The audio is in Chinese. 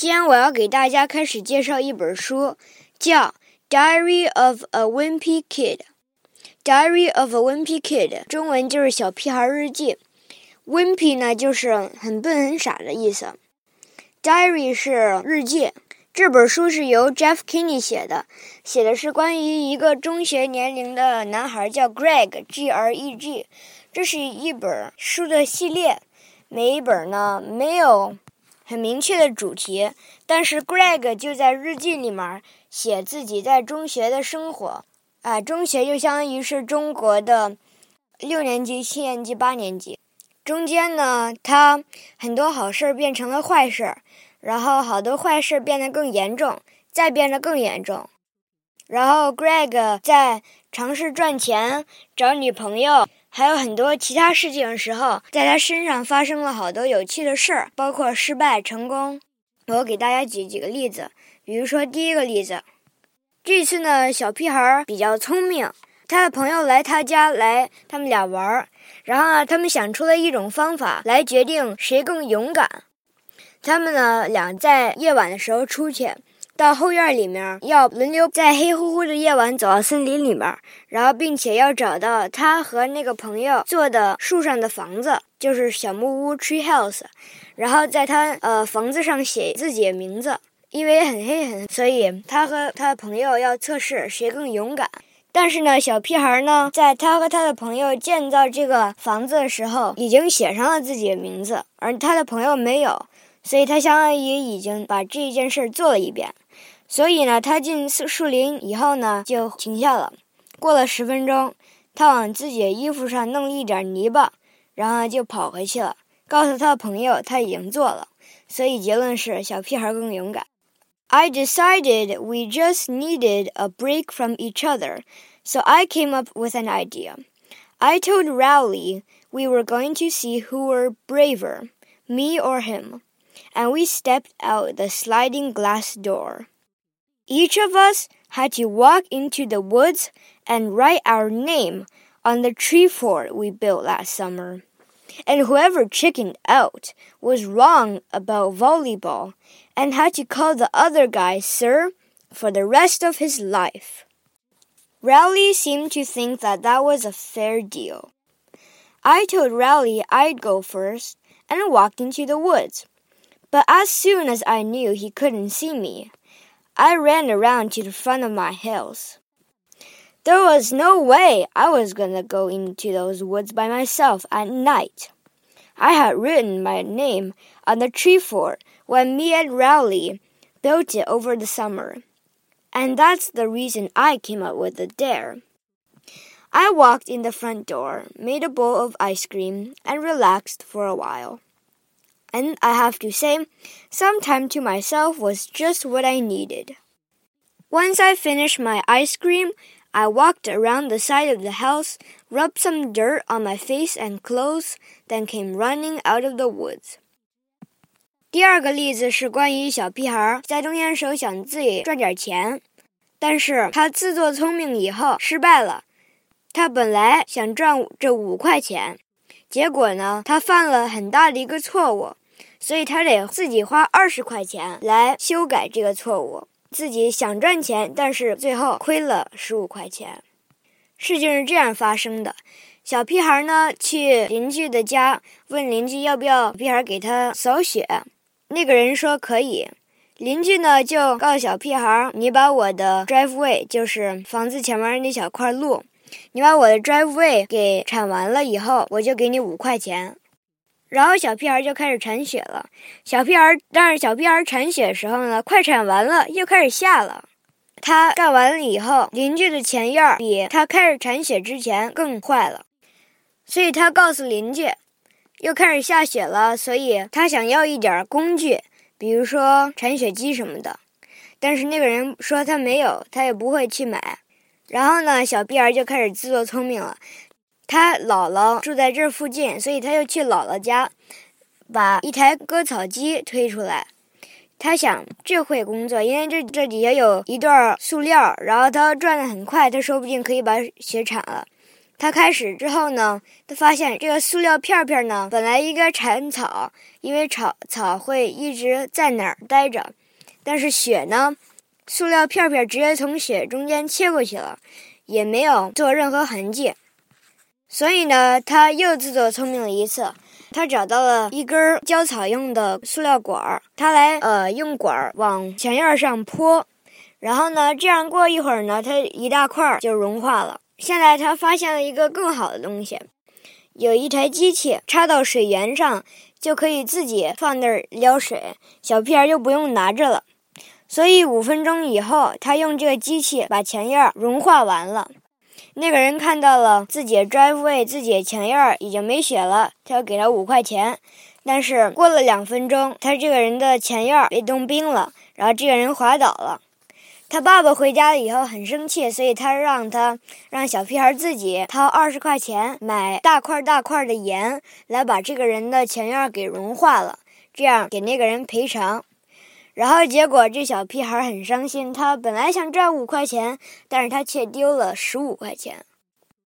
今天我要给大家开始介绍一本书，叫《Diary of a Wimpy Kid》。Diary of a Wimpy Kid，中文就是小屁孩日记。Wimpy 呢，就是很笨很傻的意思。Diary 是日记。这本书是由 Jeff Kinney 写的，写的是关于一个中学年龄的男孩叫 Greg，G-R-E-G。这是一本书的系列，每一本呢没有很明确的主题，但是 Greg 就在日记里面写自己在中学的生活。啊，中学就相当于是中国的六年级、七年级、八年级。中间呢，他很多好事变成了坏事，然后好多坏事变得更严重，再变得更严重。然后 Greg 在尝试赚钱、找女朋友，还有很多其他事情的时候，在他身上发生了好多有趣的事儿，包括失败、成功。我给大家举几个例子，比如说第一个例子。这次呢，小屁孩比较聪明，他的朋友来他家来，他们俩玩儿，然后呢，他们想出了一种方法来决定谁更勇敢。他们呢俩在夜晚的时候出去，到后院里面，要轮流在黑乎乎的夜晚走到森林里面，然后并且要找到他和那个朋友做的树上的房子，就是小木屋 （tree house），然后在他呃房子上写自己的名字。因为很黑很，所以他和他的朋友要测试谁更勇敢。但是呢，小屁孩呢，在他和他的朋友建造这个房子的时候，已经写上了自己的名字，而他的朋友没有，所以他相当于已经把这件事做了一遍。所以呢，他进树林以后呢，就停下了。过了十分钟，他往自己的衣服上弄了一点泥巴，然后就跑回去了，告诉他的朋友他已经做了。所以结论是，小屁孩更勇敢。I decided we just needed a break from each other, so I came up with an idea. I told Rowley we were going to see who were braver, me or him, and we stepped out the sliding glass door. Each of us had to walk into the woods and write our name on the tree fort we built last summer. And whoever chickened out was wrong about volleyball and had to call the other guy sir for the rest of his life. Rowley seemed to think that that was a fair deal. I told Rowley I'd go first and walked into the woods. But as soon as I knew he couldn't see me, I ran around to the front of my house. There was no way I was going to go into those woods by myself at night. I had written my name on the tree fort when me and Rowley built it over the summer. And that's the reason I came up with the dare. I walked in the front door, made a bowl of ice cream, and relaxed for a while And I have to say, some time to myself was just what I needed. Once I finished my ice cream, I walked around the side of the house, rubbed some dirt on my face and clothes, then came running out of the woods. 第二个例子是关于小屁孩在冬天时候想自己赚点钱，但是他自作聪明以后失败了。他本来想赚这五块钱，结果呢，他犯了很大的一个错误， 所以他得自己花二十块钱来修改这个错误。自己想赚钱，但是最后亏了十五块钱。事情是这样发生的：小屁孩呢去邻居的家，问邻居要不要小屁孩给他扫雪。那个人说可以，邻居呢就告诉小屁孩：“你把我的 driveway，就是房子前面那小块路，你把我的 driveway 给铲完了以后，我就给你五块钱。”然后小屁孩就开始铲雪了。小屁孩，但是小屁孩铲雪的时候呢，快铲完了又开始下了。他干完了以后，邻居的前院比他开始铲雪之前更坏了，所以他告诉邻居。又开始下雪了，所以他想要一点工具，比如说铲雪机什么的。但是那个人说他没有，他也不会去买。然后呢，小屁孩就开始自作聪明了。他姥姥住在这附近，所以他就去姥姥家，把一台割草机推出来。他想这会工作，因为这这底下有一段塑料，然后他转的很快，他说不定可以把雪铲了。他开始之后呢，他发现这个塑料片片呢，本来应该铲草，因为草草会一直在哪儿待着，但是雪呢，塑料片片直接从雪中间切过去了，也没有做任何痕迹。所以呢，他又自作聪明了一次，他找到了一根浇草用的塑料管儿，他来呃用管儿往墙叶上泼，然后呢，这样过一会儿呢，它一大块就融化了。现在他发现了一个更好的东西，有一台机器插到水源上，就可以自己放那儿撩水，小屁孩就不用拿着了。所以五分钟以后，他用这个机器把墙叶融化完了。那个人看到了自己的 driveway，自己的墙叶已经没血了，他要给他五块钱。但是过了两分钟，他这个人的前院被冻冰了，然后这个人滑倒了。他爸爸回家了以后很生气，所以他让他让小屁孩自己掏二十块钱买大块大块的盐，来把这个人的前院给融化了，这样给那个人赔偿。然后结果这小屁孩很伤心，他本来想赚五块钱，但是他却丢了十五块钱。